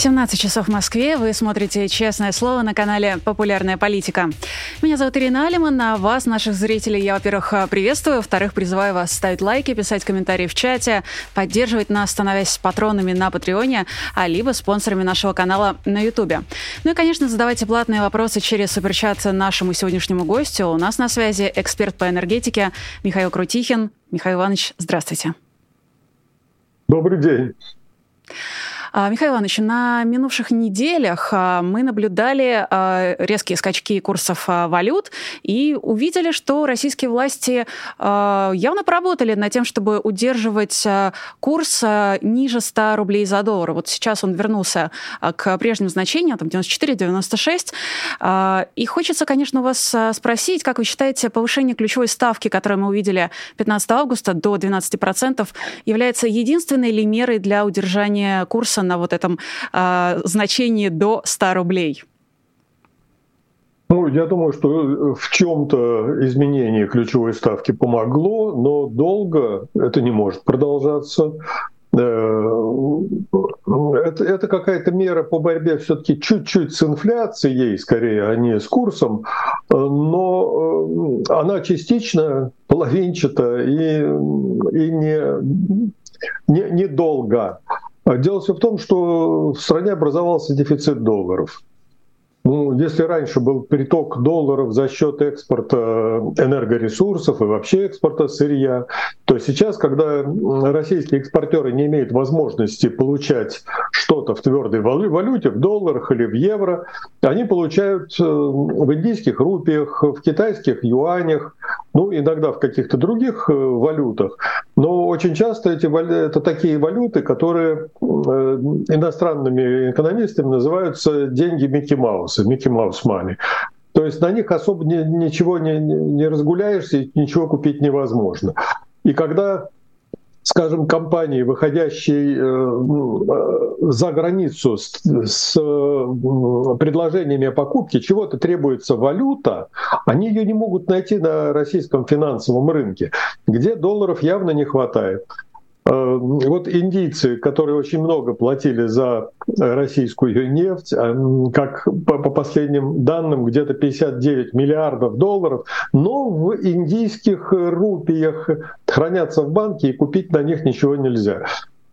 17 часов в Москве. Вы смотрите «Честное слово» на канале «Популярная политика». Меня зовут Ирина Алиман, а вас, наших зрителей, я, во-первых, приветствую, во-вторых, призываю вас ставить лайки, писать комментарии в чате, поддерживать нас, становясь патронами на Патреоне, а либо спонсорами нашего канала на Ютубе. Ну и, конечно, задавайте платные вопросы через суперчат нашему сегодняшнему гостю. У нас на связи эксперт по энергетике Михаил Крутихин. Михаил Иванович, здравствуйте. Добрый день. А, Михаил Иванович, на минувших неделях а, мы наблюдали а, резкие скачки курсов валют и увидели, что российские власти явно поработали над тем, чтобы удерживать курс ниже 100 рублей за доллар. Вот сейчас он вернулся к прежним значениям, там 94-96. И хочется, конечно, у вас спросить, как вы считаете, повышение ключевой ставки, которое мы увидели 15 августа до 12%, является единственной ли мерой для удержания курса на вот этом э, значении до 100 рублей? Ну, я думаю, что в чем-то изменение ключевой ставки помогло, но долго это не может продолжаться. Э, это, это какая-то мера по борьбе все-таки чуть-чуть с инфляцией, скорее, а не с курсом, но э, она частично половинчата и, и не, не, недолго. Дело все в том, что в стране образовался дефицит долларов. Ну, если раньше был приток долларов за счет экспорта энергоресурсов и вообще экспорта сырья, то сейчас, когда российские экспортеры не имеют возможности получать что-то в твердой валюте, в долларах или в евро, они получают э, в индийских рупиях, в китайских юанях, ну, иногда в каких-то других э, валютах. Но очень часто эти, это такие валюты, которые э, иностранными экономистами называются деньги Микки Мауса, Микки Маус Мани. То есть на них особо ни, ничего не, не разгуляешься, ничего купить невозможно. И когда скажем, компании, выходящие э, э, за границу с, с предложениями о покупке, чего-то требуется валюта, они ее не могут найти на российском финансовом рынке, где долларов явно не хватает. Э, вот индийцы, которые очень много платили за российскую нефть, э, как по последним данным где-то 59 миллиардов долларов, но в индийских рупиях хранятся в банке и купить на них ничего нельзя.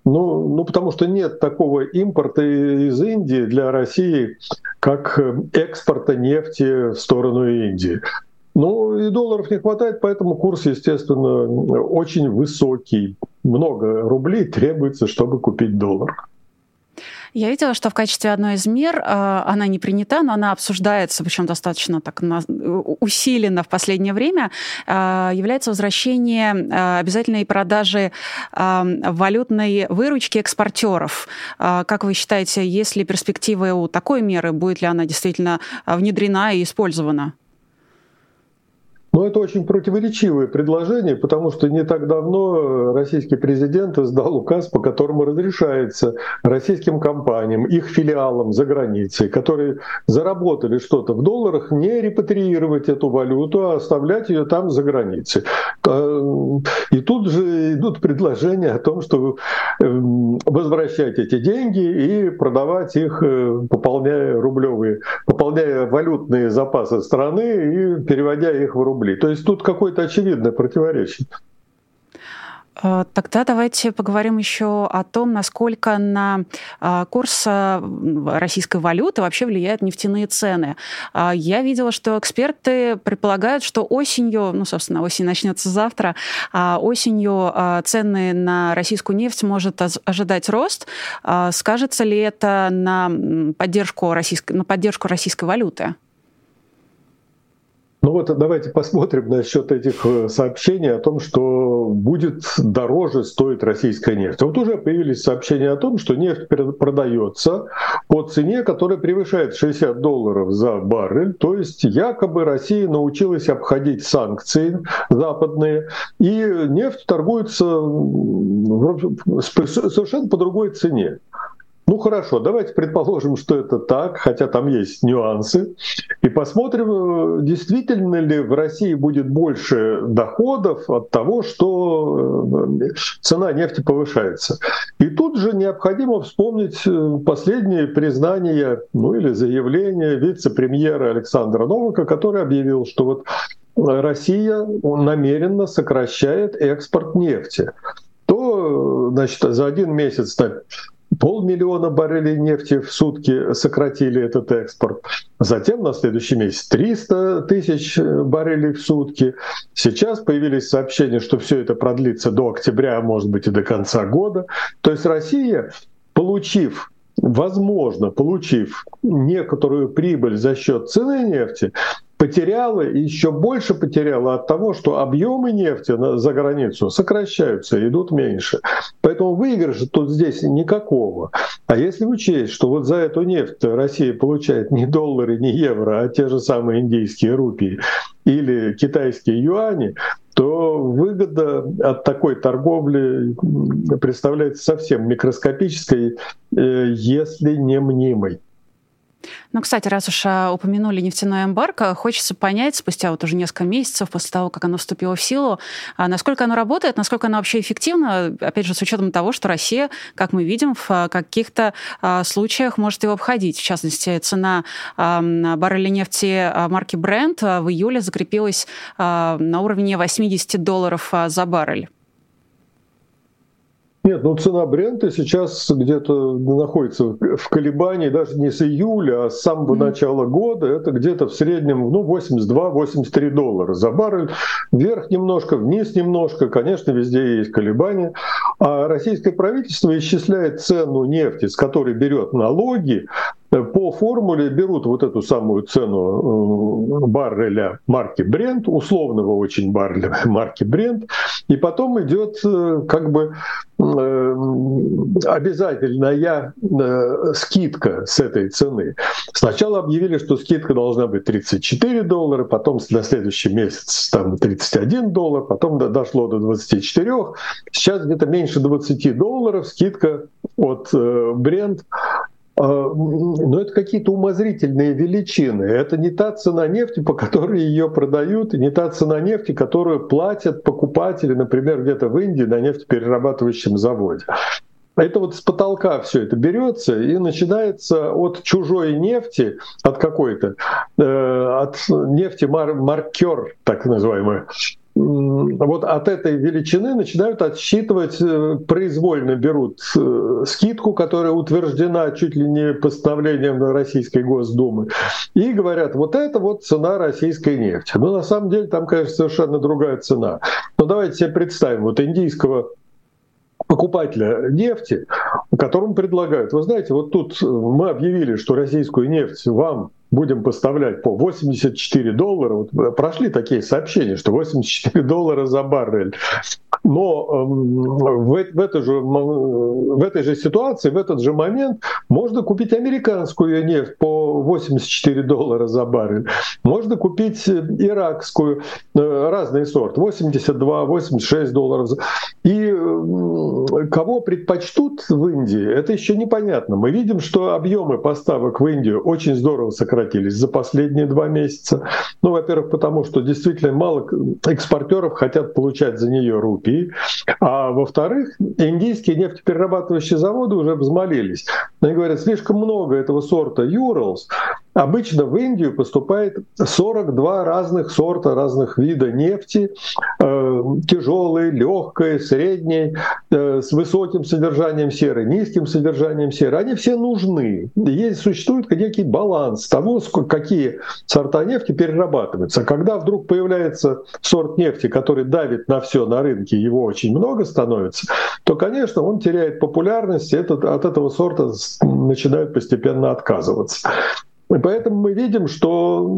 Ну, ну, потому что нет такого импорта из Индии для России, как экспорта нефти в сторону Индии. Ну и долларов не хватает, поэтому курс, естественно, очень высокий. Много рублей требуется, чтобы купить доллар. Я видела, что в качестве одной из мер а, она не принята, но она обсуждается, причем достаточно так усиленно в последнее время, а, является возвращение а, обязательной продажи валютной выручки экспортеров. Как вы считаете, есть ли перспективы у такой меры, будет ли она действительно внедрена и использована? Но это очень противоречивое предложение, потому что не так давно российский президент издал указ, по которому разрешается российским компаниям, их филиалам за границей, которые заработали что-то в долларах, не репатриировать эту валюту, а оставлять ее там за границей. А, и тут же идут предложения о том, что эм, возвращать эти деньги и продавать их, э, пополняя рублевые, пополняя валютные запасы страны и переводя их в рубли рублей. То есть тут какое-то очевидное противоречие. Э, тогда давайте поговорим еще о том, насколько на э, курс э, российской валюты вообще влияют нефтяные цены. Я видела, что эксперты предполагают, что осенью, ну, собственно, осень начнется завтра, а осенью цены на российскую нефть может ожидать рост. Скажется ли это на поддержку российской, на поддержку российской валюты? Ну вот давайте посмотрим насчет этих э, сообщений о том, что будет дороже стоить российская нефть. Вот уже появились сообщения о том, что нефть продается по цене, которая превышает 60 долларов за баррель. То есть якобы Россия научилась обходить санкции западные, и нефть торгуется совершенно по другой цене. Ну хорошо, давайте предположим, что это так, хотя там есть нюансы, и посмотрим, действительно ли в России будет больше доходов от того, что э, цена нефти повышается. И тут же необходимо вспомнить э, последние признания, ну или заявления вице-премьера Александра Новака, который объявил, что вот Россия намеренно сокращает экспорт нефти то значит, за один месяц полмиллиона баррелей нефти в сутки сократили этот экспорт. Затем на следующий месяц 300 тысяч баррелей в сутки. Сейчас появились сообщения, что все это продлится до октября, а может быть и до конца года. То есть Россия, получив возможно, получив некоторую прибыль за счет цены нефти, потеряла и еще больше потеряла от того, что объемы нефти за границу сокращаются, идут меньше. Поэтому выигрыша тут здесь никакого. А если учесть, что вот за эту нефть Россия получает не доллары, не евро, а те же самые индийские рупии или китайские юани, то выгода от такой торговли представляется совсем микроскопической, э, если не мнимой. Ну, кстати, раз уж а, упомянули нефтяное эмбарго, хочется понять, спустя вот уже несколько месяцев после того, как оно вступило в силу, а насколько оно работает, насколько оно вообще эффективно, опять же, с учетом того, что Россия, как мы видим, в а, каких-то случаях может его обходить. В частности, цена барреля нефти марки Brent в июле закрепилась на уровне 80 долларов за баррель. Нет, ну цена Брента сейчас где-то находится в колебании даже не с июля, а с самого mm-hmm. начала года. Это где-то в среднем ну, 82-83 доллара за баррель. Вверх немножко, вниз немножко. Конечно, везде есть колебания. А российское правительство исчисляет цену нефти, с которой берет налоги, по формуле берут вот эту самую цену э, барреля марки Brent, условного очень барреля марки Brent, и потом идет э, как бы э, обязательная скидка с этой цены. Сначала объявили, что скидка должна быть 34 доллара, потом на следующий месяц там 31 доллар, потом дошло до 24. Сейчас где-то меньше 20 долларов скидка от а, но это какие-то умозрительные величины. Это не та цена нефти, по которой ее продают, и не та цена нефти, которую платят покупатели, например, где-то в Индии на нефтеперерабатывающем заводе. Это вот с потолка все это берется и начинается от чужой нефти, от какой-то, э, от нефти мар маркер, так называемый, вот от этой величины начинают отсчитывать, э, произвольно берут э, скидку, которая утверждена чуть ли не постановлением Российской Госдумы, и говорят, вот это вот цена российской нефти. Но на самом деле там, конечно, совершенно другая цена. Но давайте себе представим, вот индийского покупателя нефти, которому предлагают, вы знаете, вот тут мы объявили, что российскую нефть вам будем поставлять по 84 доллара. Вот прошли такие сообщения, что 84 доллара за баррель. Но эм, в, в, этой же, в этой же ситуации, в этот же момент можно купить американскую нефть по 84 доллара за баррель. Можно купить иракскую, э, разный сорт, 82, 86 долларов. И кого предпочтут в Индии, это еще непонятно. Мы видим, что объемы поставок в Индию очень здорово сократились за последние два месяца. Ну, во-первых, потому что действительно мало экспортеров хотят получать за нее рупии. А во-вторых, индийские нефтеперерабатывающие заводы уже взмолились. Они говорят, слишком много этого сорта Юралс, Обычно в Индию поступает 42 разных сорта, разных вида нефти, э, тяжелой, легкой, средней, э, с высоким содержанием серы, низким содержанием серы. Они все нужны. Есть, существует некий баланс того, какие сорта нефти перерабатываются. Когда вдруг появляется сорт нефти, который давит на все на рынке, его очень много становится, то, конечно, он теряет популярность, и этот, от этого сорта начинают постепенно отказываться. И поэтому мы видим, что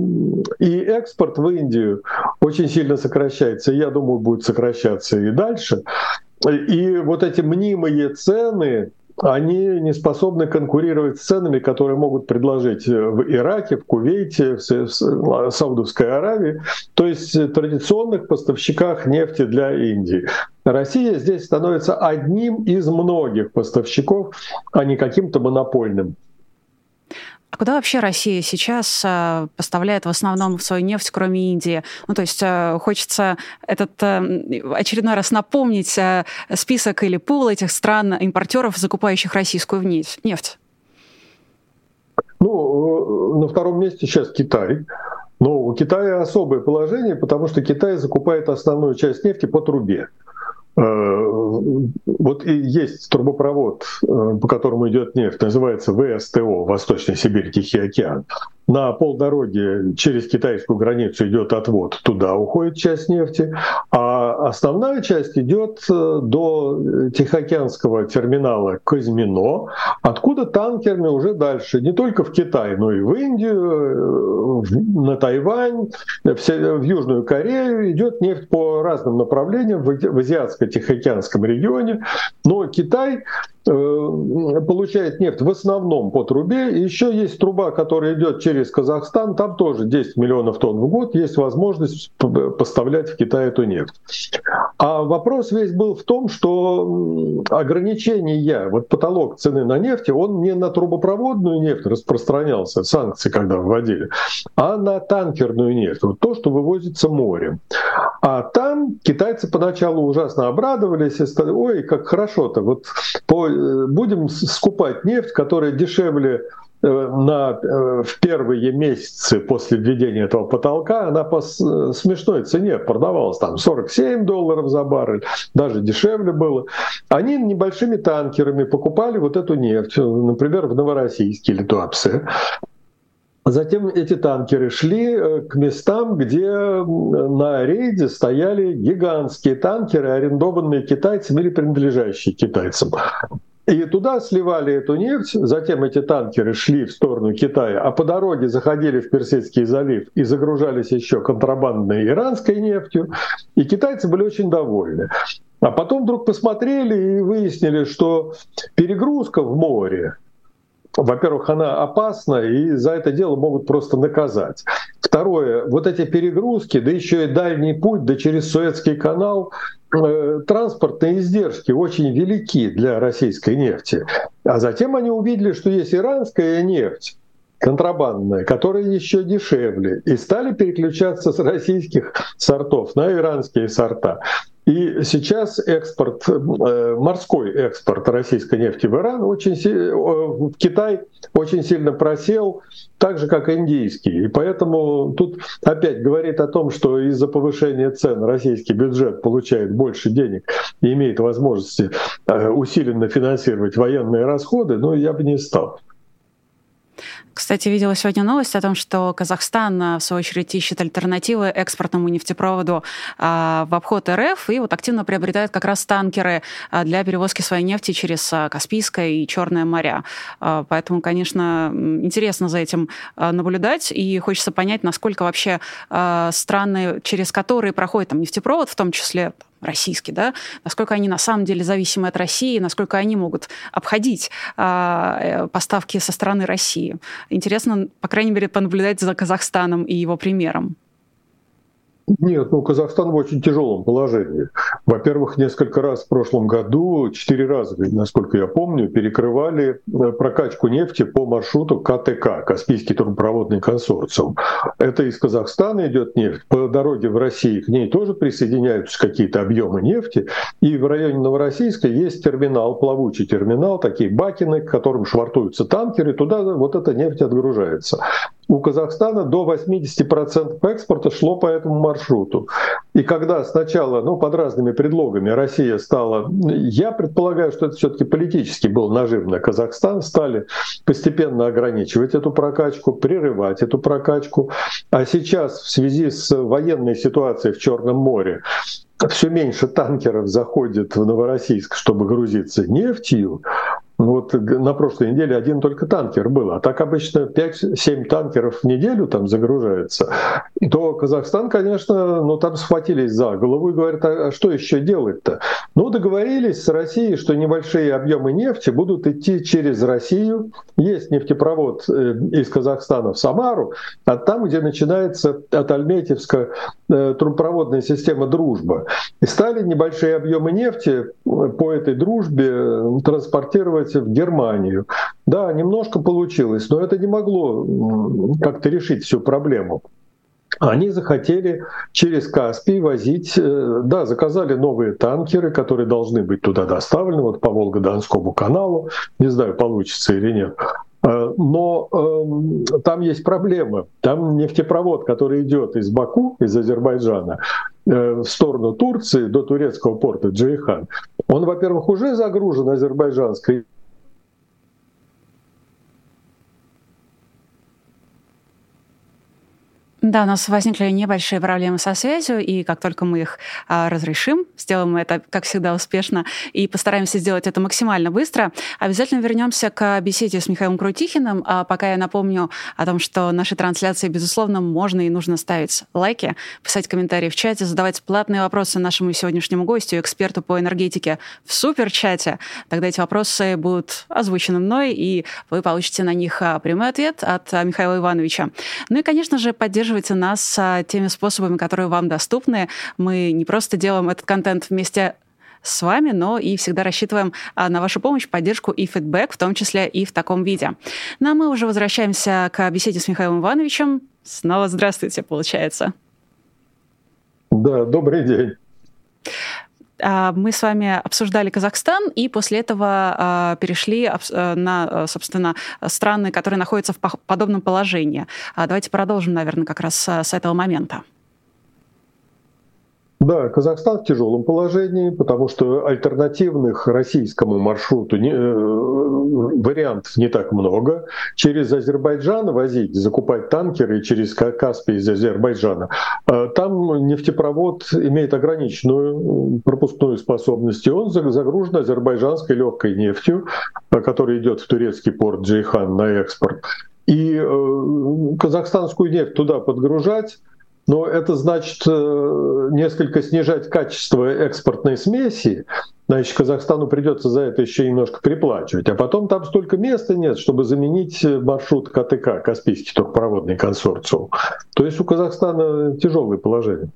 и экспорт в Индию очень сильно сокращается. Я думаю, будет сокращаться и дальше. И вот эти мнимые цены они не способны конкурировать с ценами, которые могут предложить в Ираке, в Кувейте, в Саудовской Аравии, то есть традиционных поставщиках нефти для Индии. Россия здесь становится одним из многих поставщиков, а не каким-то монопольным. А куда вообще Россия сейчас э, поставляет в основном свою нефть, кроме Индии? Ну, то есть э, хочется этот э, очередной раз напомнить список или пул этих стран импортеров, закупающих российскую нефть. Ну, на втором месте сейчас Китай. Но у Китая особое положение, потому что Китай закупает основную часть нефти по трубе. Э, вот и есть трубопровод, э, по которому идет нефть, называется ВСТО, Восточный Сибирь, Тихий океан. На полдороги через китайскую границу идет отвод, туда уходит часть нефти, а основная часть идет э, до Тихоокеанского терминала Казьмино, откуда танкерами уже дальше, не только в Китай, но и в Индию, э, на Тайвань, в Южную Корею. Идет нефть по разным направлениям в Азиатско-Тихоокеанском регионе, но Китай Э, получает нефть в основном по трубе. Еще есть труба, которая идет через Казахстан. Там тоже 10 миллионов тонн в год. Есть возможность поставлять в Китай эту нефть. А вопрос весь был в том, что ограничения, вот потолок цены на нефть, он не на трубопроводную нефть распространялся, санкции когда вводили, а на танкерную нефть. Вот то, что вывозится морем. А китайцы поначалу ужасно обрадовались и сказали, ой, как хорошо-то, вот по Э, будем скупать нефть, которая дешевле э, на, э, в первые месяцы после введения этого потолка, она по смешной цене продавалась, там 47 долларов за баррель, даже дешевле было. Они небольшими танкерами покупали вот эту нефть, например, в Новороссийске или Туапсе. Затем эти танкеры шли к местам, где на рейде стояли гигантские танкеры, арендованные китайцами или принадлежащие китайцам. И туда сливали эту нефть, затем эти танкеры шли в сторону Китая, а по дороге заходили в Персидский залив и загружались еще контрабандной иранской нефтью. И китайцы были очень довольны. А потом вдруг посмотрели и выяснили, что перегрузка в море, во-первых, она опасна, и за это дело могут просто наказать. Второе, вот эти перегрузки, да еще и дальний путь, да через Суэцкий канал, э, транспортные издержки очень велики для российской нефти. А затем они увидели, что есть иранская нефть, контрабандная, которая еще дешевле, и стали переключаться с российских сортов на иранские сорта. И сейчас экспорт, э, морской экспорт российской нефти в Иран очень в Китай очень сильно просел, так же как индийский. И поэтому тут опять говорит о том, что из-за повышения цен российский бюджет получает больше денег и имеет возможности э, усиленно финансировать военные расходы, но я бы не стал. Кстати, видела сегодня новость о том, что Казахстан, а, в свою очередь, ищет альтернативы экспортному нефтепроводу а, в обход РФ и вот активно приобретает как раз танкеры а, для перевозки своей нефти через Каспийское и Черное моря. Поэтому, конечно, интересно за этим наблюдать, и хочется понять, насколько вообще страны, через которые проходит там нефтепровод, в том числе российский, да, насколько они на самом деле зависимы от России, насколько они могут обходить а, э, поставки со стороны России. Интересно, по крайней мере, понаблюдать за Казахстаном и его примером. Нет, ну Казахстан в очень тяжелом положении. Во-первых, несколько раз в прошлом году, четыре раза, насколько я помню, перекрывали э, прокачку нефти по маршруту КТК, Каспийский трубопроводный консорциум. Это из Казахстана идет нефть. По дороге в Россию к ней тоже присоединяются какие-то объемы нефти. И в районе Новороссийска есть терминал, плавучий терминал, такие бакины, к которым швартуются танкеры, туда вот эта нефть отгружается у Казахстана до 80% экспорта шло по этому маршруту. И когда сначала, ну, под разными предлогами Россия стала, я предполагаю, что это все-таки политически был нажим на Казахстан, стали постепенно ограничивать эту прокачку, прерывать эту прокачку. А сейчас в связи с военной ситуацией в Черном море все меньше танкеров заходит в Новороссийск, чтобы грузиться нефтью, Вот на прошлой неделе один только танкер был, а так обычно 5-7 танкеров в неделю там загружается. И то Казахстан, конечно, ну там схватились за голову и говорят, а что еще делать-то? Ну договорились с Россией, что небольшие объемы нефти будут идти через Россию. Есть нефтепровод э, из Казахстана в Самару, а там, где начинается от Альметьевска э, трубопроводная система «Дружба». И стали небольшие объемы нефти по этой дружбе транспортировать в Германию. Да, немножко получилось, но это не могло как-то решить всю проблему. Они захотели через Каспий возить, э, да, заказали новые танкеры, которые должны быть туда доставлены, вот по Волго-Донскому каналу, не знаю, получится или нет. Э, но э, там есть проблема. Там нефтепровод, который идет из Баку, из Азербайджана, э, в сторону Турции до турецкого порта Джейхан, он, во-первых, уже загружен азербайджанской Да, у нас возникли небольшие проблемы со связью, и как только мы их а, разрешим, сделаем это, как всегда, успешно, и постараемся сделать это максимально быстро, обязательно вернемся к беседе с Михаилом Крутихиным. А пока я напомню о том, что наши трансляции, безусловно, можно и нужно ставить лайки, писать комментарии в чате, задавать платные вопросы нашему сегодняшнему гостю, эксперту по энергетике в суперчате. Тогда эти вопросы будут озвучены мной, и вы получите на них а, прямой ответ от а, Михаила Ивановича. Ну и, конечно же, поддерживайте поддерживайте нас а, теми способами, которые вам доступны. Мы не просто делаем этот контент вместе с вами, но и всегда рассчитываем а, на вашу помощь, поддержку и фидбэк, в том числе и в таком виде. Ну а мы уже возвращаемся к беседе с Михаилом Ивановичем. Снова здравствуйте, получается. Да, добрый день. А, мы с вами обсуждали Казахстан, и после этого а, перешли э, на, э, собственно, страны, которые находятся в подобном положении. А, давайте продолжим, наверное, как раз с этого момента. Да, Казахстан в тяжелом положении, потому что альтернативных российскому маршруту не, э, вариантов не так много. Через Азербайджан возить, закупать танкеры через Каспий из Азербайджана. Э, там нефтепровод имеет ограниченную пропускную способность, и он загружен азербайджанской легкой нефтью, э, которая идет в турецкий порт Джейхан на экспорт. И казахстанскую нефть туда подгружать но это значит э, несколько снижать качество экспортной смеси, значит, Казахстану придется за это еще немножко приплачивать. А потом там столько места нет, чтобы заменить маршрут КТК, Каспийский турпроводный консорциум. То есть у Казахстана тяжелое положение.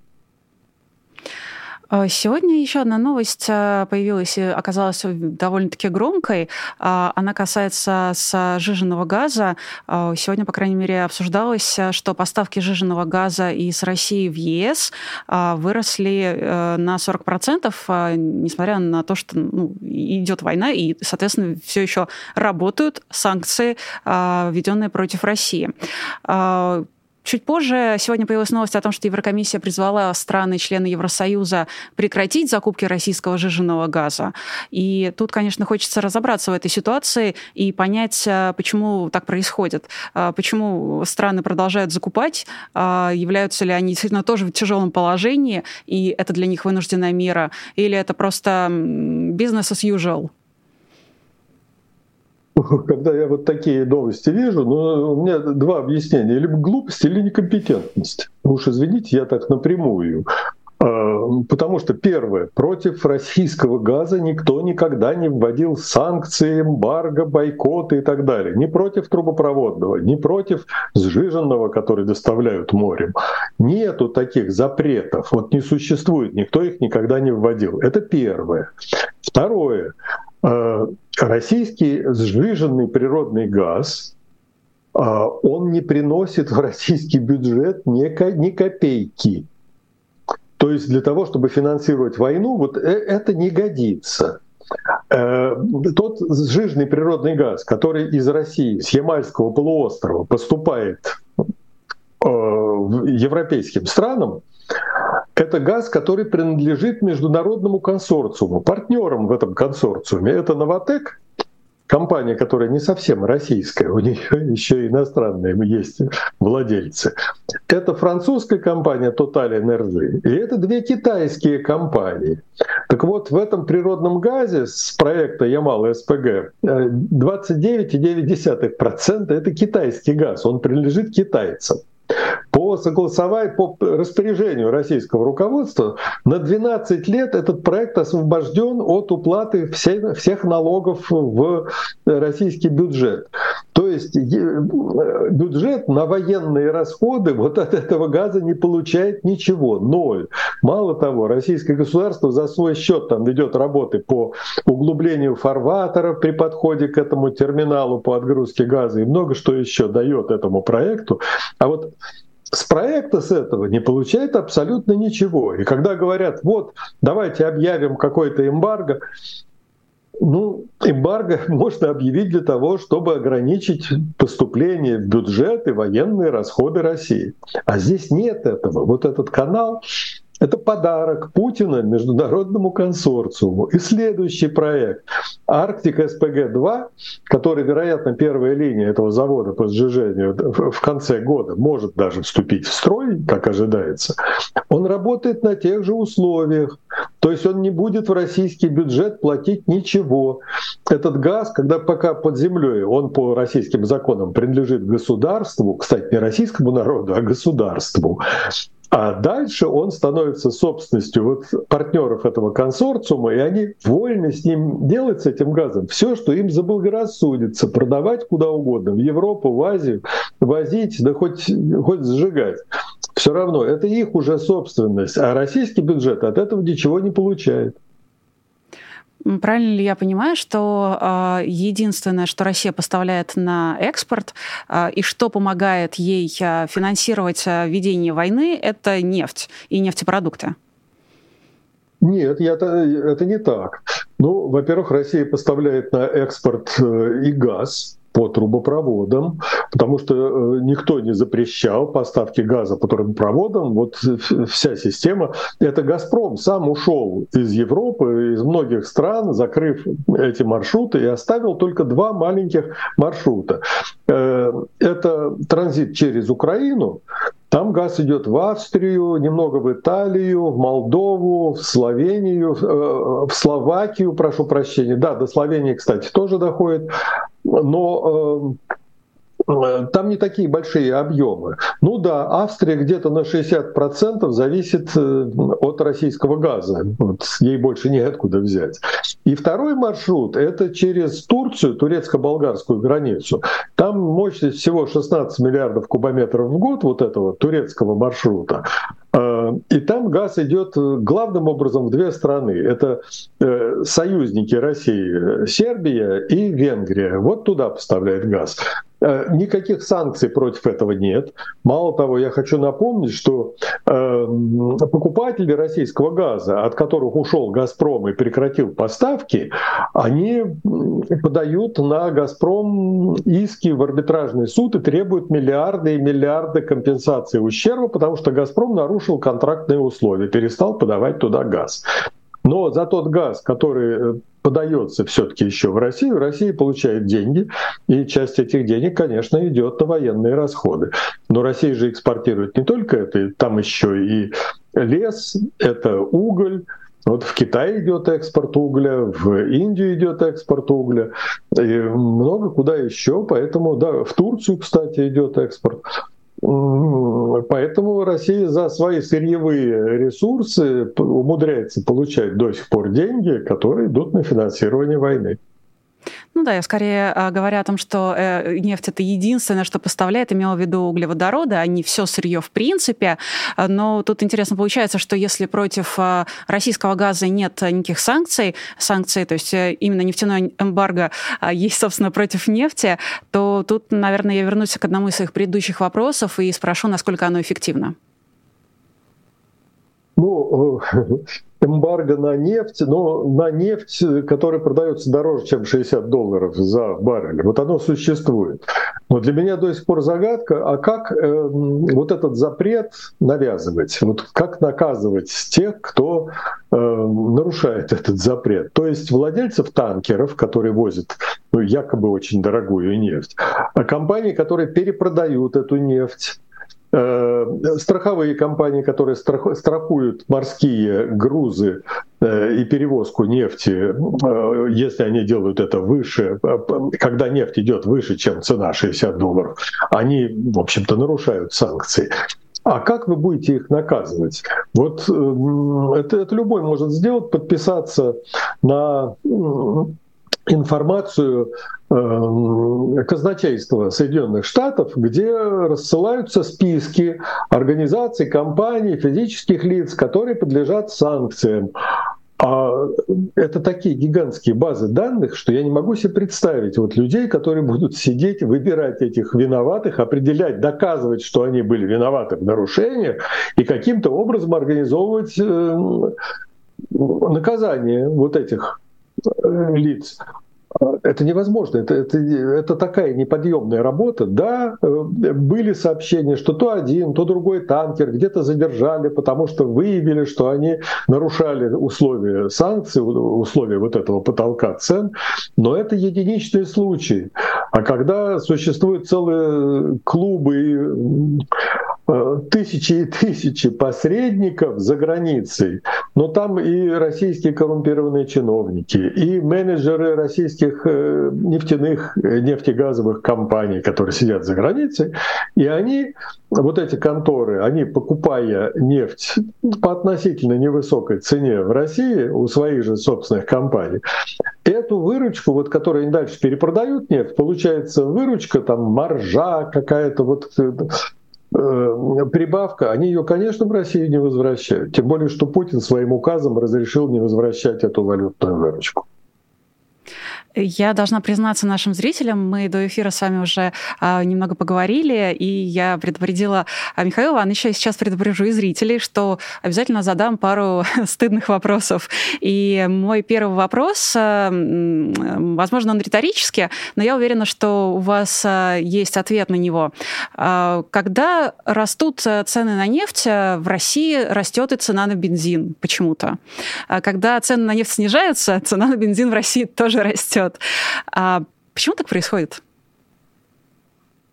А, сегодня еще одна новость а, появилась и оказалась довольно-таки громкой. А, она касается сжиженного газа. Сегодня, по крайней мере, обсуждалось, что поставки сжиженного газа из России в ЕС выросли э, на 40%, несмотря на то, что ну, идет война, и, соответственно, все еще работают санкции, введенные против России. Чуть позже сегодня появилась новость о том, что Еврокомиссия призвала страны-члены Евросоюза прекратить закупки российского жиженного газа. И тут, конечно, хочется разобраться в этой ситуации и понять, а, почему так происходит. А, почему страны продолжают закупать, а, являются ли они действительно тоже в тяжелом положении, и это для них вынужденная мера, или это просто бизнес as usual? когда я вот такие новости вижу, ну, у меня два объяснения. Либо глупость, или некомпетентность. Уж извините, я так напрямую. А, потому что, первое, против российского газа никто никогда не вводил санкции, эмбарго, бойкоты и так далее. Не против трубопроводного, не против сжиженного, который доставляют морем. Нету таких запретов, вот не существует, никто их никогда не вводил. Это первое. Второе. Э, российский сжиженный природный газ, э, он не приносит в российский бюджет ни копейки. То есть для того, чтобы финансировать войну, вот э, это не годится. Тот сжиженный природный газ, который из России, с Ямальского полуострова поступает европейским странам, это газ, который принадлежит международному консорциуму. Партнером в этом консорциуме это «Новотек», компания, которая не совсем российская, у нее еще иностранные есть владельцы. Это французская компания Total Energy, и это две китайские компании. Так вот, в этом природном газе с проекта Ямал-СПГ 29,9% это китайский газ, он принадлежит китайцам по согласованию, по распоряжению российского руководства на 12 лет этот проект освобожден от уплаты всех, всех налогов в российский бюджет. Есть бюджет на военные расходы вот от этого газа не получает ничего, ноль. Мало того, российское государство за свой счет там ведет работы по углублению фарватеров при подходе к этому терминалу по отгрузке газа и много что еще дает этому проекту. А вот с проекта с этого не получает абсолютно ничего. И когда говорят, вот, давайте объявим какой-то эмбарго, ну, эмбарго можно объявить для того, чтобы ограничить поступление в бюджет и военные расходы России. А здесь нет этого. Вот этот канал это подарок Путина международному консорциуму. И следующий проект Арктик СПГ-2, который, вероятно, первая линия этого завода по сжижению в конце года может даже вступить в строй, как ожидается, он работает на тех же условиях. То есть он не будет в российский бюджет платить ничего. Этот газ, когда пока под землей, он по российским законам принадлежит государству, кстати, не российскому народу, а государству, а дальше он становится собственностью вот партнеров этого консорциума, и они вольны с ним делать с этим газом все, что им заблагорассудится, продавать куда угодно, в Европу, в Азию, возить, да хоть, хоть сжигать. Все равно это их уже собственность, а российский бюджет от этого ничего не получает. Правильно ли я понимаю, что э, единственное, что Россия поставляет на экспорт э, и что помогает ей э, финансировать э, ведение войны, это нефть и нефтепродукты? Нет, это, это не так. Ну, во-первых, Россия поставляет на экспорт э, и газ, по трубопроводам, потому что э, никто не запрещал поставки газа по трубопроводам. Вот вся система. Это «Газпром» сам ушел из Европы, из многих стран, закрыв эти маршруты и оставил только два маленьких маршрута. Э, это транзит через Украину, там газ идет в Австрию, немного в Италию, в Молдову, в Словению, э, в Словакию, прошу прощения. Да, до Словении, кстати, тоже доходит. Но э, там не такие большие объемы. Ну да, Австрия где-то на 60% зависит э, от российского газа. Вот, ей больше неоткуда взять. И второй маршрут — это через Турцию, турецко-болгарскую границу. Там мощность всего 16 миллиардов кубометров в год вот этого турецкого маршрута. Э, и там газ идет главным образом в две страны. Это союзники России, Сербия и Венгрия. Вот туда поставляет газ. Э, никаких санкций против этого нет. Мало того, я хочу напомнить, что э, покупатели российского газа, от которых ушел «Газпром» и прекратил поставки, они подают на «Газпром» иски в арбитражный суд и требуют миллиарды и миллиарды компенсации ущерба, потому что «Газпром» нарушил контрактные условия, перестал подавать туда газ. Но за тот газ, который э, подается все-таки еще в Россию, Россия получает деньги, и часть этих денег, конечно, идет на военные расходы. Но Россия же экспортирует не только это, там еще и лес, это уголь, вот в Китае идет экспорт угля, в Индию идет экспорт угля, и много куда еще, поэтому, да, в Турцию, кстати, идет экспорт. Поэтому Россия за свои сырьевые ресурсы умудряется получать до сих пор деньги, которые идут на финансирование войны. Ну да, я скорее а, говоря о том, что э, нефть это единственное, что поставляет, имела в виду углеводороды, а не все сырье в принципе. Но тут интересно получается, что если против а, российского газа нет никаких санкций, санкций, то есть э, именно нефтяной эмбарго а, есть, собственно, против нефти, то тут, наверное, я вернусь к одному из своих предыдущих вопросов и спрошу, насколько оно эффективно. Ну, эмбарго на нефть, но на нефть, которая продается дороже, чем 60 долларов за баррель. Вот оно существует. Но для меня до сих пор загадка, а как э, вот этот запрет навязывать? Вот как наказывать тех, кто э, нарушает этот запрет? То есть владельцев танкеров, которые возят ну, якобы очень дорогую нефть, а компании, которые перепродают эту нефть, страховые компании, которые страхуют морские грузы и перевозку нефти, если они делают это выше, когда нефть идет выше, чем цена 60 долларов, они, в общем-то, нарушают санкции. А как вы будете их наказывать? Вот это, это любой может сделать, подписаться на информацию э, казначейства Соединенных Штатов, где рассылаются списки организаций, компаний, физических лиц, которые подлежат санкциям. А это такие гигантские базы данных, что я не могу себе представить вот людей, которые будут сидеть, выбирать этих виноватых, определять, доказывать, что они были виноваты в нарушениях, и каким-то образом организовывать э, наказание вот этих э, лиц. Это невозможно, это, это, это такая неподъемная работа. Да, э, были сообщения, что то один, то другой танкер где-то задержали, потому что выявили, что они нарушали условия санкций, условия вот этого потолка цен, но это единичный случай. А когда существуют целые клубы Э, тысячи и тысячи посредников за границей, но там и российские коррумпированные чиновники, и менеджеры российских э, нефтяных, э, нефтегазовых компаний, которые сидят за границей, и они, вот эти конторы, они, покупая нефть по относительно невысокой цене в России у своих же собственных компаний, эту выручку, вот, которую они дальше перепродают нефть, получается выручка, там маржа какая-то, вот Э, прибавка, они ее, конечно, в Россию не возвращают. Тем более, что Путин своим указом разрешил не возвращать эту валютную выручку. Я должна признаться нашим зрителям, мы до эфира с вами уже а, немного поговорили, и я предупредила а, Михаила, а еще сейчас предупрежу и зрителей, что обязательно задам пару стыдных вопросов. И мой первый вопрос, а, возможно, он риторический, но я уверена, что у вас а, есть ответ на него. А, когда растут цены на нефть, в России растет и цена на бензин почему-то. А когда цены на нефть снижаются, цена на бензин в России тоже растет растет. А почему так происходит?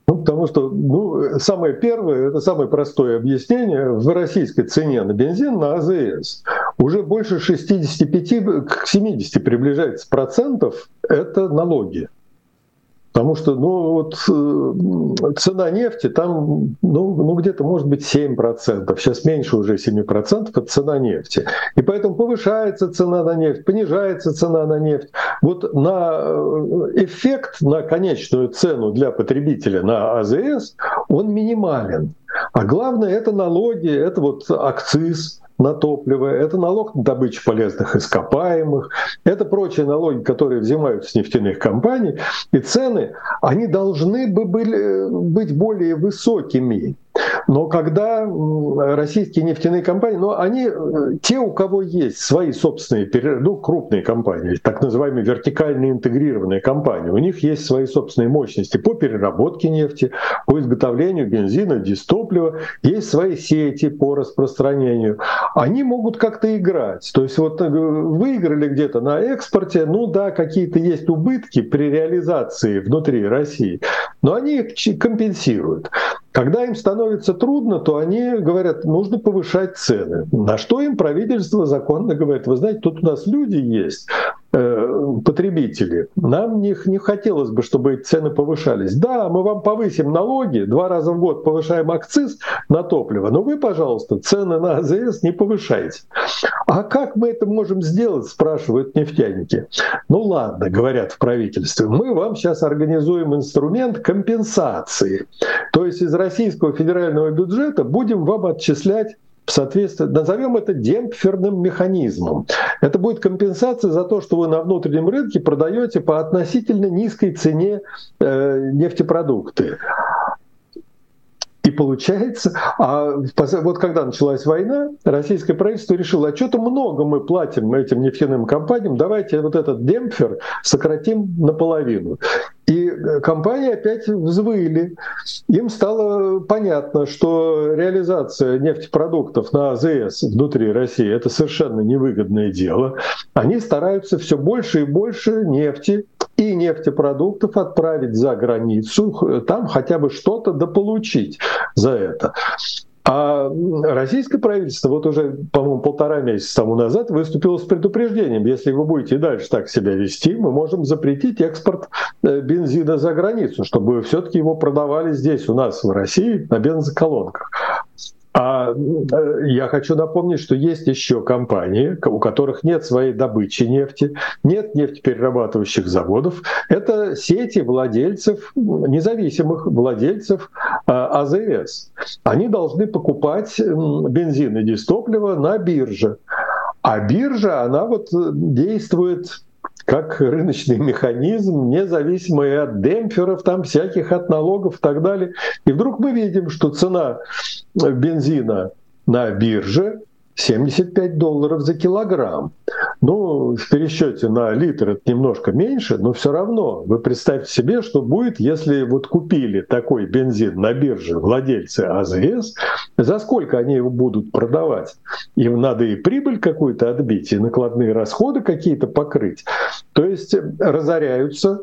Ну, потому что ну, самое первое, это самое простое объяснение, в российской цене на бензин на АЗС уже больше 65 к 70 приближается процентов, это налоги. Потому что ну, вот, э, цена нефти там ну, ну, где-то может быть 7%, сейчас меньше уже 7%, это цена нефти. И поэтому повышается цена на нефть, понижается цена на нефть. Вот на э, эффект на конечную цену для потребителя на АЗС, он минимален. А главное это налоги, это вот акциз, на топливо, это налог на добычу полезных ископаемых, это прочие налоги, которые взимаются с нефтяных компаний, и цены, они должны бы были быть более высокими. Но когда российские нефтяные компании, но они, э, те, у кого есть свои собственные, ну, крупные компании, так называемые вертикально интегрированные компании, у них есть свои собственные мощности по переработке нефти, по изготовлению бензина, дистоплива, есть свои сети по распространению. Они могут как-то играть. То есть вот э, выиграли где-то на экспорте, ну да, какие-то есть убытки при реализации внутри России, но они их компенсируют. Когда им становится трудно, то они говорят, нужно повышать цены. На что им правительство законно говорит, вы знаете, тут у нас люди есть, потребители. Нам не, не хотелось бы, чтобы цены повышались. Да, мы вам повысим налоги, два раза в год повышаем акциз на топливо, но вы, пожалуйста, цены на АЗС не повышайте. А как мы это можем сделать, спрашивают нефтяники. Ну ладно, говорят в правительстве, мы вам сейчас организуем инструмент компенсации. То есть из российского федерального бюджета будем вам отчислять в соответствии, назовем это демпферным механизмом. Это будет компенсация за то, что вы на внутреннем рынке продаете по относительно низкой цене э, нефтепродукты. И получается, а вот когда началась война, российское правительство решило, а что-то много мы платим этим нефтяным компаниям, давайте вот этот демпфер сократим наполовину. И э, компании опять взвыли. Им стало понятно, что реализация нефтепродуктов на АЗС внутри России — это совершенно невыгодное дело. Они стараются все больше и больше нефти и нефтепродуктов отправить за границу, там хотя бы что-то дополучить за это. А российское правительство вот уже, по-моему, полтора месяца тому назад выступило с предупреждением, если вы будете дальше так себя вести, мы можем запретить экспорт э, бензина за границу, чтобы все-таки его продавали здесь, у нас, в России, на бензоколонках. А э, я хочу напомнить, что есть еще компании, у которых нет своей добычи нефти, нет нефтеперерабатывающих заводов. Это сети владельцев, независимых владельцев а, АЗС. Они должны покупать бензин и дистопливо на бирже. А биржа, она вот э, действует как рыночный механизм, независимый от демпферов, там всяких, от налогов и так далее. И вдруг мы видим, что цена бензина на бирже 75 долларов за килограмм. Ну, в пересчете на литр это немножко меньше, но все равно вы представьте себе, что будет, если вот купили такой бензин на бирже владельцы АЗС, за сколько они его будут продавать? Им надо и прибыль какую-то отбить, и накладные расходы какие-то покрыть. То есть разоряются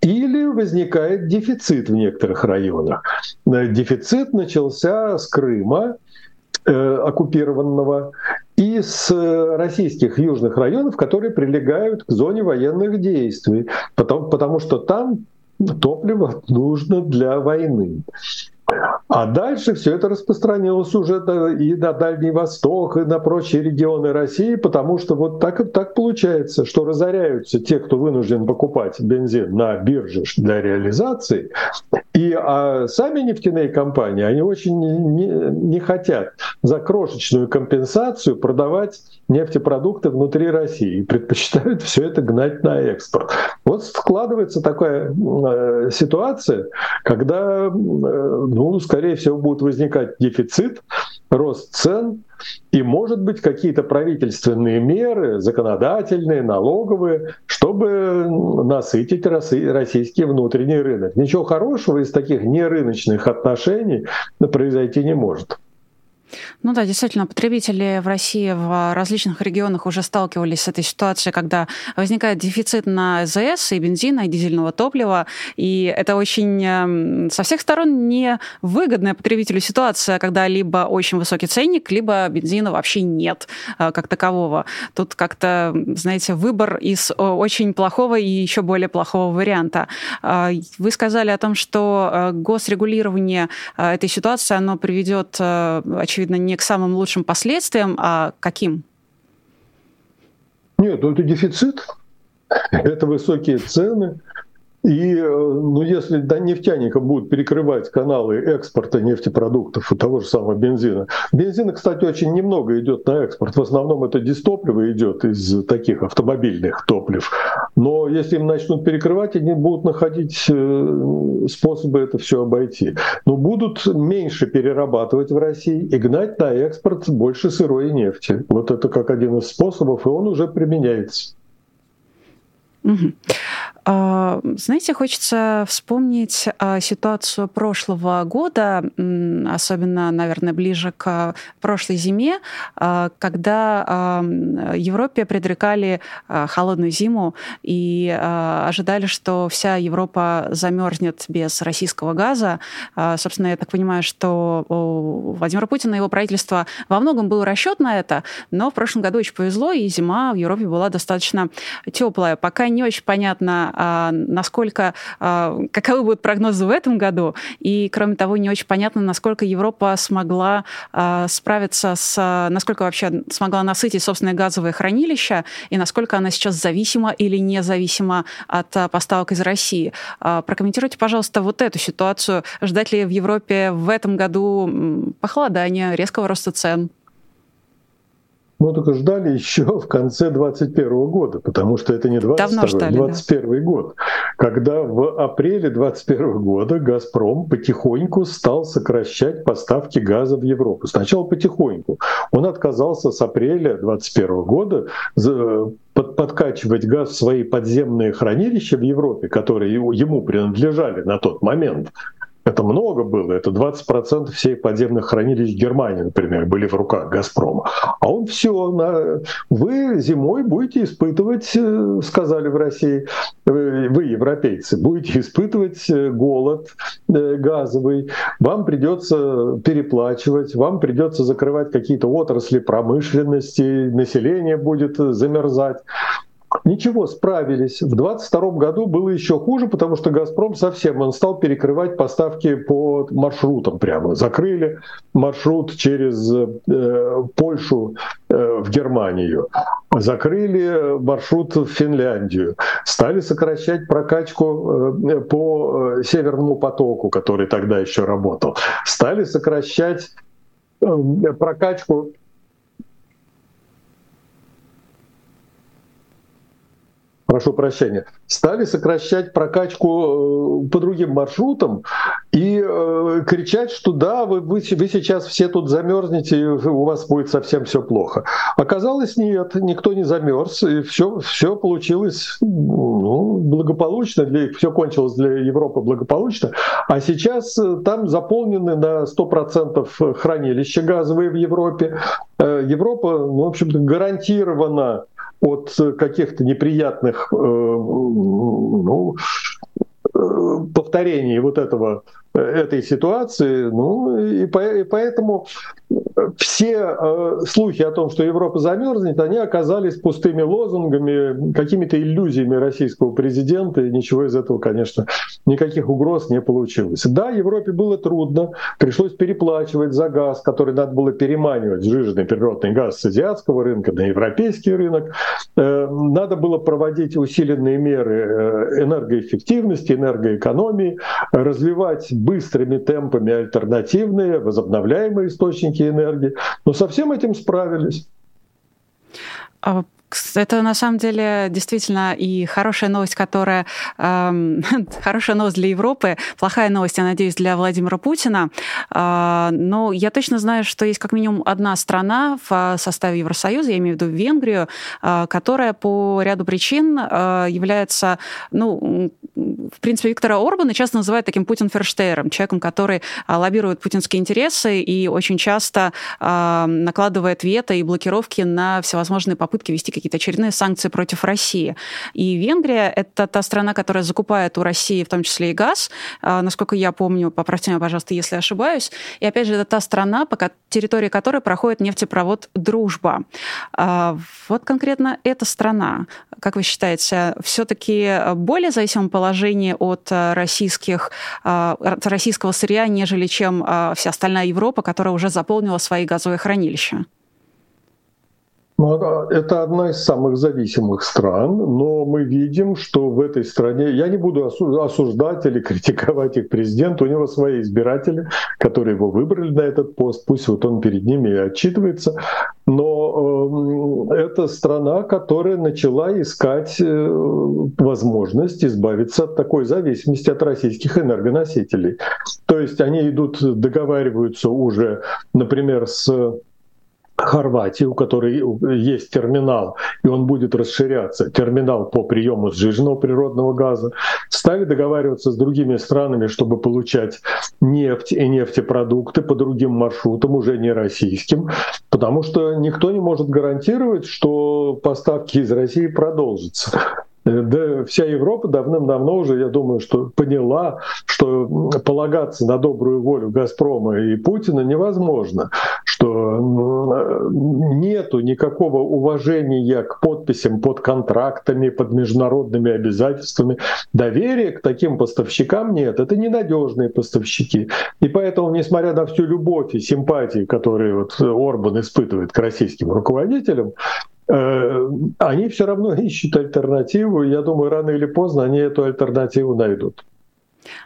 или возникает дефицит в некоторых районах. Дефицит начался с Крыма, Э, оккупированного и с российских южных районов, которые прилегают к зоне военных действий, потому, потому что там топливо нужно для войны. А дальше все это распространилось уже и на Дальний Восток, и на прочие регионы России, потому что вот так и так получается, что разоряются те, кто вынужден покупать бензин на бирже для реализации, и а сами нефтяные компании, они очень не, не хотят за крошечную компенсацию продавать нефтепродукты внутри России и предпочитают все это гнать на экспорт. Вот складывается такая э, ситуация, когда, э, ну, скорее всего, будет возникать дефицит, рост цен, и, может быть, какие-то правительственные меры, законодательные, налоговые, чтобы насытить российский внутренний рынок. Ничего хорошего из таких нерыночных отношений произойти не может. Ну да, действительно, потребители в России в различных регионах уже сталкивались с этой ситуацией, когда возникает дефицит на ЗС и бензина, и дизельного топлива, и это очень эм, со всех сторон невыгодная потребителю ситуация, когда либо очень высокий ценник, либо бензина вообще нет э, как такового. Тут как-то, знаете, выбор из очень плохого и еще более плохого варианта. Э, вы сказали о том, что э, госрегулирование этой ситуации, оно приведет, очевидно, очевидно, не к самым лучшим последствиям, а каким? Нет, ну это дефицит, это высокие цены, и э, ну, если до нефтяника будут перекрывать каналы экспорта нефтепродуктов и того же самого бензина. Бензина, кстати, очень немного идет на экспорт. В основном это дистопливо идет из таких автомобильных топлив. Но если им начнут перекрывать, они будут находить э, способы это все обойти. Но будут меньше перерабатывать в России и гнать на экспорт больше сырой нефти. Вот это как один из способов, и он уже применяется. Угу. Знаете, хочется вспомнить а, ситуацию прошлого года, особенно, наверное, ближе к прошлой зиме, а, когда Европе предрекали холодную зиму и ожидали, что вся Европа замерзнет без российского газа. Собственно, я так понимаю, что у Владимира Путина и его правительства во многом был расчет на это, но в прошлом году очень повезло, и зима в Европе была достаточно теплая. Пока не очень понятно, а, насколько, а, каковы будут прогнозы в этом году, и, кроме того, не очень понятно, насколько Европа смогла а, справиться с, насколько вообще смогла насытить собственное газовое хранилище, и насколько она сейчас зависима или независима от поставок из России. Прокомментируйте, пожалуйста, вот эту ситуацию. Ждать ли в Европе в этом году похолодания, резкого роста цен? Мы только ждали еще в конце 2021 года, потому что это не 22 21 да. год, когда в апреле 2021 года «Газпром» потихоньку стал сокращать поставки газа в Европу. Сначала потихоньку. Он отказался с апреля 2021 года подкачивать газ в свои подземные хранилища в Европе, которые ему принадлежали на тот момент. Это много было, это 20% всех подземных хранилищ Германии, например, были в руках «Газпрома». А он все, на... вы зимой будете испытывать, э, сказали в России, вы, европейцы, будете испытывать э, голод, газовый, вам придется переплачивать, вам придется закрывать какие-то отрасли промышленности, население будет замерзать. Ничего, справились. В 22 году было еще хуже, потому что «Газпром» совсем он стал перекрывать поставки по маршрутам прямо. Закрыли маршрут через э, Польшу э, в Германию. Закрыли маршрут в Финляндию. Стали сокращать прокачку э, по э, Северному потоку, который тогда еще работал. Стали сокращать э, прокачку прошу прощения, стали сокращать прокачку э, по другим маршрутам и э, кричать, что да, вы, вы, вы сейчас все тут замерзнете, и у вас будет совсем все плохо. Оказалось, нет, никто не замерз, и все, все получилось ну, благополучно, для, все кончилось для Европы благополучно, а сейчас э, там заполнены на 100% хранилища газовые в Европе. Европа, ну, в общем-то, гарантированно от каких-то неприятных э, ну, э, повторений вот этого этой ситуации. Ну, и, по, и поэтому все э, слухи о том, что Европа замерзнет, они оказались пустыми лозунгами, какими-то иллюзиями российского президента, и ничего из этого, конечно, никаких угроз не получилось. Да, Европе было трудно, пришлось переплачивать за газ, который надо было переманивать, сжиженный природный газ с азиатского рынка на европейский рынок. Э, надо было проводить усиленные меры э, энергоэффективности, энергоэкономии, развивать быстрыми темпами альтернативные, возобновляемые источники энергии. Но со всем этим справились. А это на самом деле действительно и хорошая новость, которая э, хорошая новость для Европы, плохая новость, я надеюсь, для Владимира Путина. Э, но я точно знаю, что есть как минимум одна страна в составе Евросоюза, я имею в виду Венгрию, э, которая по ряду причин э, является, ну, в принципе, Виктора Орбана часто называют таким Путин-ферштейром, человеком, который э, лоббирует путинские интересы и очень часто э, накладывает вето и блокировки на всевозможные попытки вести какие-то очередные санкции против России. И Венгрия — это та страна, которая закупает у России в том числе и газ, а, насколько я помню, поправьте меня, пожалуйста, если ошибаюсь. И опять же, это та страна, по территории которой проходит нефтепровод «Дружба». А, вот конкретно эта страна, как вы считаете, все-таки более зависимом положении от российских, а, от российского сырья, нежели чем вся остальная Европа, которая уже заполнила свои газовые хранилища? Ну, это одна из самых зависимых стран, но мы видим, что в этой стране, я не буду осуждать или критиковать их президента, у него свои избиратели, которые его выбрали на этот пост, пусть вот он перед ними и отчитывается, но э, это страна, которая начала искать э, возможность избавиться от такой зависимости от российских энергоносителей. То есть они идут, договариваются уже, например, с Хорватии, у которой есть терминал, и он будет расширяться, терминал по приему сжиженного природного газа, стали договариваться с другими странами, чтобы получать нефть и нефтепродукты по другим маршрутам, уже не российским, потому что никто не может гарантировать, что поставки из России продолжатся. Э, да вся Европа давным-давно уже, я думаю, что поняла, что полагаться на добрую волю Газпрома и Путина невозможно, что нету никакого уважения к подписям под контрактами, под международными обязательствами. Доверия к таким поставщикам нет. Это ненадежные поставщики. И поэтому, несмотря на всю любовь и симпатии, которые вот Орбан испытывает к российским руководителям, Э, они все равно ищут альтернативу. Я думаю, рано или поздно они эту альтернативу найдут.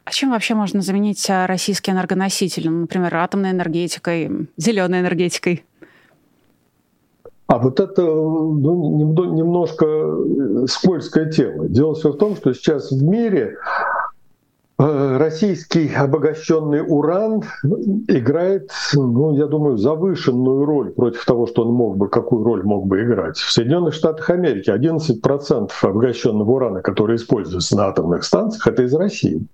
А чем вообще можно заменить а, российский энергоноситель? Ну, например, атомной энергетикой, зеленой энергетикой? А вот это ну, немножко скользкое тема. Дело все в том, что сейчас в мире Э, российский обогащенный уран играет, ну, я думаю, завышенную роль против того, что он мог бы, какую роль мог бы играть. В Соединенных Штатах Америки 11% обогащенного урана, который используется на атомных станциях, это из России.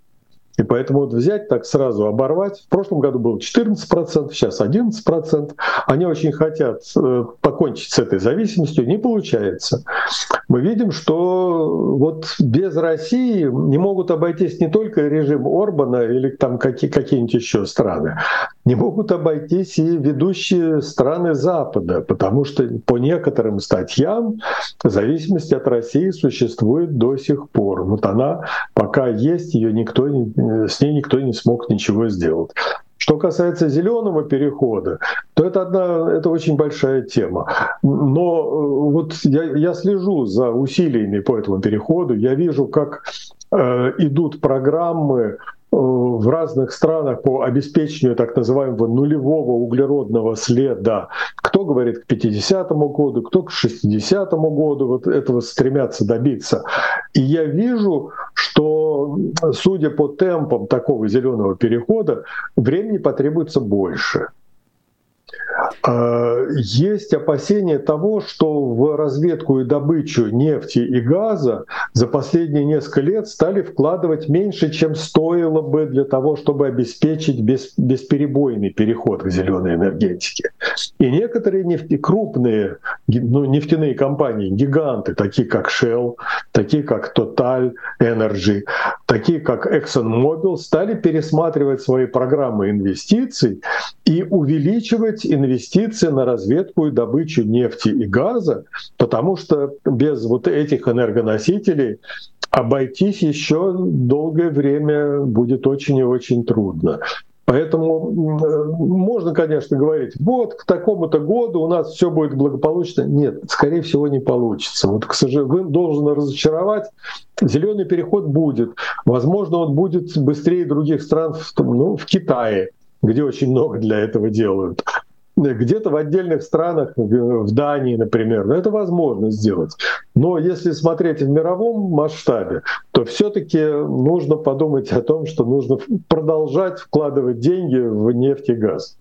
И поэтому вот взять так сразу, оборвать. В прошлом году было 14%, сейчас 11%. Они очень хотят э, покончить с этой зависимостью, не получается. Мы видим, что вот без России не могут обойтись не только режим Орбана или там какие, какие-нибудь еще страны, не могут обойтись и ведущие страны Запада, потому что по некоторым статьям зависимость от России существует до сих пор. Вот она пока есть, ее никто не, с ней никто не смог ничего сделать. Что касается зеленого перехода, то это одна, это очень большая тема. Но э, вот я, я слежу за усилиями по этому переходу, я вижу, как э, идут программы Э, в разных странах по обеспечению так называемого нулевого углеродного следа. Кто говорит к 50 году, кто к 60 году вот этого стремятся добиться. И я вижу, что, судя по темпам такого зеленого перехода, времени потребуется больше. А, есть опасения того, что в разведку и добычу нефти и газа за последние несколько лет стали вкладывать меньше, чем стоило бы для того, чтобы обеспечить без, бесперебойный переход к зеленой энергетике. И некоторые нефти, крупные ну, нефтяные компании, гиганты, такие как Shell, такие как Total Energy, такие как ExxonMobil, стали пересматривать свои программы инвестиций и увеличивать инвестиции на разведку и добычу нефти и газа, потому что без вот этих энергоносителей обойтись еще долгое время будет очень и очень трудно. Поэтому можно, конечно, говорить, вот к такому-то году у нас все будет благополучно. Нет, скорее всего, не получится. Вот, к сожалению, должен разочаровать. Зеленый переход будет. Возможно, он будет быстрее других стран, ну, в Китае, где очень много для этого делают где-то в отдельных странах, в Дании, например, ну, это возможно сделать. Но если смотреть в мировом масштабе, то все-таки нужно подумать о том, что нужно продолжать вкладывать деньги в нефть и газ.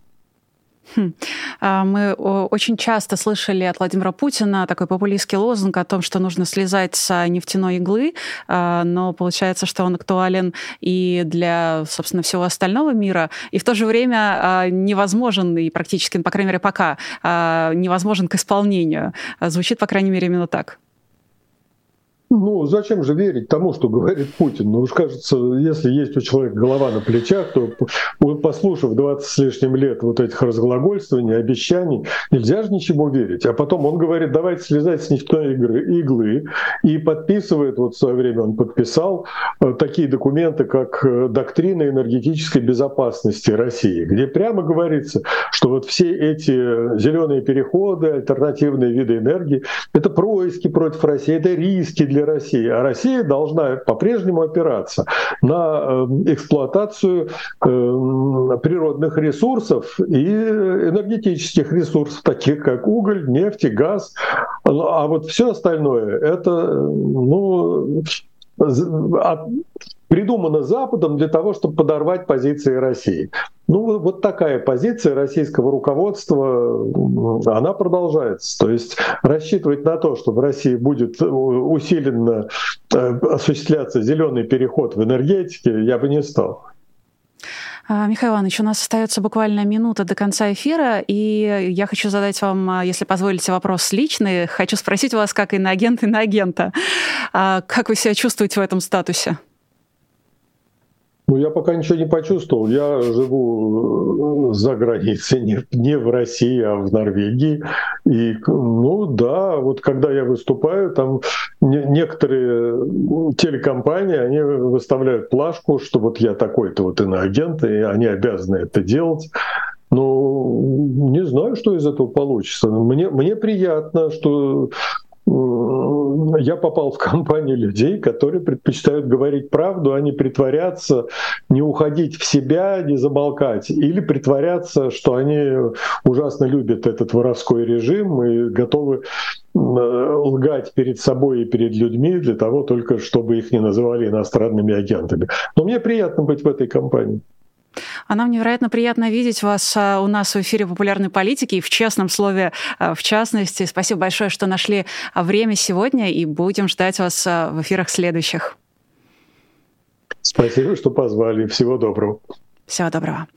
Хм. А, мы очень часто слышали от Владимира Путина такой популистский лозунг о том, что нужно слезать с нефтяной иглы, а, но получается, что он актуален и для, собственно, всего остального мира, и в то же время а, невозможен, и практически, по крайней мере, пока невозможен к исполнению. Звучит, по крайней мере, именно так. Ну, зачем же верить тому, что говорит Путин? Ну, уж кажется, если есть у человека голова на плечах, то, послушав 20 с лишним лет вот этих разглагольствований, обещаний, нельзя же ничему верить. А потом он говорит, давайте слезать с нефтяной иглы, и подписывает, вот в свое время он подписал э, такие документы, как э, доктрина энергетической безопасности России, где прямо говорится, что вот все эти зеленые переходы, альтернативные виды энергии, это происки против России, это риски для для России. А Россия должна по-прежнему опираться на э, эксплуатацию э, природных ресурсов и энергетических ресурсов, таких как уголь, нефть и газ. А вот все остальное это ну, придумано Западом для того, чтобы подорвать позиции России. Ну, вот такая позиция российского руководства, она продолжается. То есть рассчитывать на то, что в России будет усиленно э, осуществляться зеленый переход в энергетике, я бы не стал. А, Михаил Иванович, у нас остается буквально минута до конца эфира, и я хочу задать вам, а, если позволите, вопрос личный. Хочу спросить вас, как иноагент иноагента, а, как вы себя чувствуете в этом статусе? Ну, я пока ничего не почувствовал. Я живу э, за границей, не, не в России, а в Норвегии. И, ну да, вот когда я выступаю, там не, некоторые телекомпании, они выставляют плашку, что вот я такой-то вот иноагент, и они обязаны это делать. Ну, не знаю, что из этого получится. Мне, мне приятно, что я попал в компанию людей, которые предпочитают говорить правду, а не притворяться, не уходить в себя, не замолкать, или притворяться, что они ужасно любят этот воровской режим и готовы лгать перед собой и перед людьми для того только, чтобы их не называли иностранными агентами. Но мне приятно быть в этой компании. А нам невероятно приятно видеть вас а, у нас в эфире популярной политики и в честном слове а, в частности. Спасибо большое, что нашли а, время сегодня и будем ждать вас в эфирах следующих. Спасибо, что позвали. Всего доброго. Всего доброго.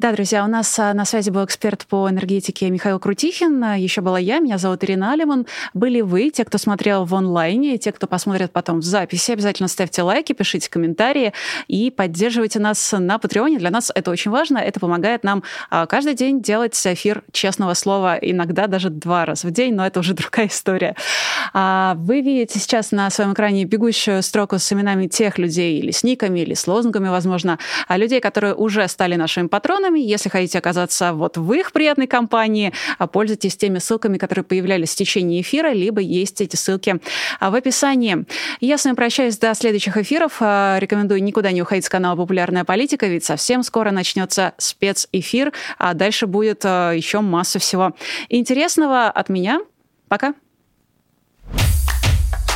Да, друзья, у нас а, на связи был эксперт по энергетике Михаил Крутихин. Еще была я, меня зовут Ирина Алиман. Были вы, те, кто смотрел в онлайне, и те, кто посмотрит потом в записи. Обязательно ставьте лайки, пишите комментарии и поддерживайте нас на Патреоне. Для нас это очень важно. Это помогает нам а, каждый день делать эфир честного слова, иногда даже два раза в день, но это уже другая история. А, вы видите сейчас на своем экране бегущую строку с именами тех людей или с никами, или с лозунгами, возможно, людей, которые уже уже стали нашими патронами. Если хотите оказаться вот в их приятной компании, а, пользуйтесь теми ссылками, которые появлялись в течение эфира, либо есть эти ссылки а, в описании. Я с вами прощаюсь до следующих эфиров. А, рекомендую никуда не уходить с канала «Популярная политика», ведь совсем скоро начнется спецэфир, а дальше будет еще масса всего интересного от меня. Пока!